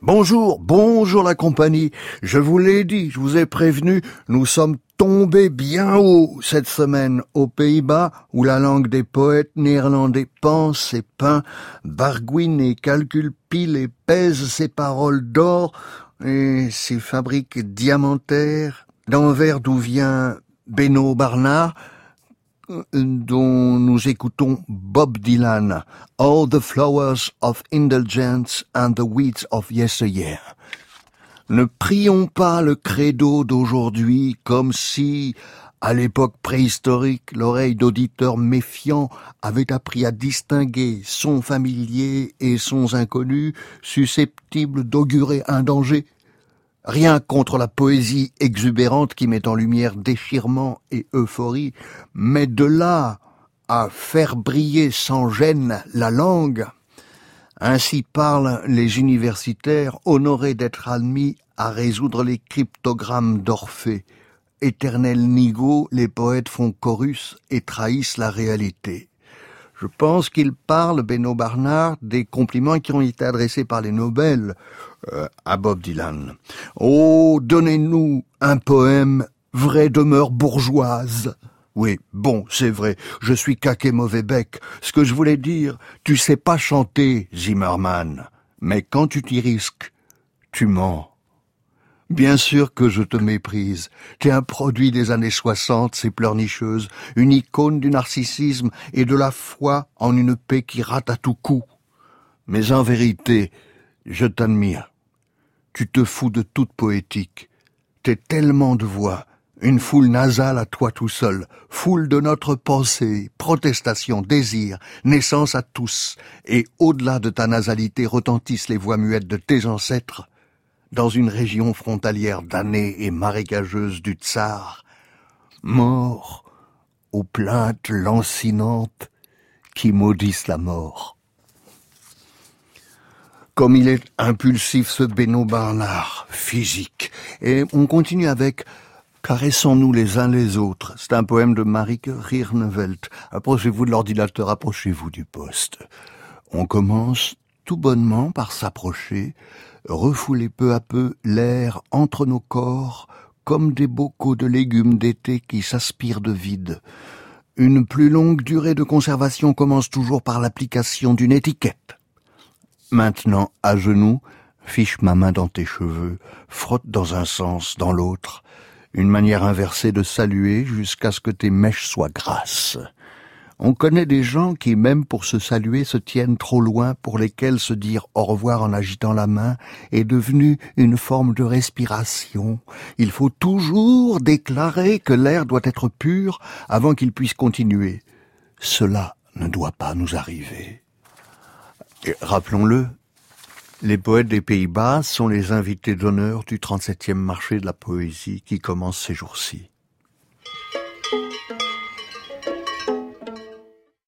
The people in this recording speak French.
Bonjour, bonjour la compagnie. Je vous l'ai dit, je vous ai prévenu, nous sommes tombés bien haut cette semaine aux Pays-Bas où la langue des poètes néerlandais pense et peint, barguine et calcule pile et pèse ses paroles d'or et ses fabriques diamantaires d'envers d'où vient Beno Barnard, dont nous écoutons Bob Dylan, All the Flowers of Indulgence and the Weeds of Yesteryear. Ne prions pas le credo d'aujourd'hui comme si, à l'époque préhistorique, l'oreille d'auditeur méfiant avait appris à distinguer sons familiers et sons inconnus susceptibles d'augurer un danger Rien contre la poésie exubérante qui met en lumière déchirement et euphorie, mais de là à faire briller sans gêne la langue, ainsi parlent les universitaires honorés d'être admis à résoudre les cryptogrammes d'Orphée. Éternel nigo, les poètes font chorus et trahissent la réalité. Je pense qu'il parle, Beno Barnard, des compliments qui ont été adressés par les Nobel euh, à Bob Dylan. Oh, donnez-nous un poème vraie demeure bourgeoise. Oui, bon, c'est vrai, je suis caqué mauvais bec. Ce que je voulais dire, tu sais pas chanter, Zimmerman, mais quand tu t'y risques, tu mens. Bien sûr que je te méprise. T'es un produit des années soixante, ces pleurnicheuses, une icône du narcissisme et de la foi en une paix qui rate à tout coup. Mais en vérité, je t'admire. Tu te fous de toute poétique. T'es tellement de voix, une foule nasale à toi tout seul, foule de notre pensée, protestation, désir, naissance à tous, et au-delà de ta nasalité retentissent les voix muettes de tes ancêtres, dans une région frontalière damnée et marécageuse du tsar, mort aux plaintes lancinantes qui maudissent la mort. Comme il est impulsif ce Beno Barnard, physique. Et on continue avec Caressons-nous les uns les autres. C'est un poème de Marike Rirnevelt. Approchez-vous de l'ordinateur, approchez-vous du poste. On commence tout bonnement par s'approcher, refouler peu à peu l'air entre nos corps comme des bocaux de légumes d'été qui s'aspirent de vide. Une plus longue durée de conservation commence toujours par l'application d'une étiquette. Maintenant, à genoux, fiche ma main dans tes cheveux, frotte dans un sens, dans l'autre, une manière inversée de saluer jusqu'à ce que tes mèches soient grasses. On connaît des gens qui, même pour se saluer, se tiennent trop loin, pour lesquels se dire au revoir en agitant la main est devenu une forme de respiration. Il faut toujours déclarer que l'air doit être pur avant qu'il puisse continuer. Cela ne doit pas nous arriver. Rappelons-le, les poètes des Pays-Bas sont les invités d'honneur du 37e marché de la poésie qui commence ces jours-ci.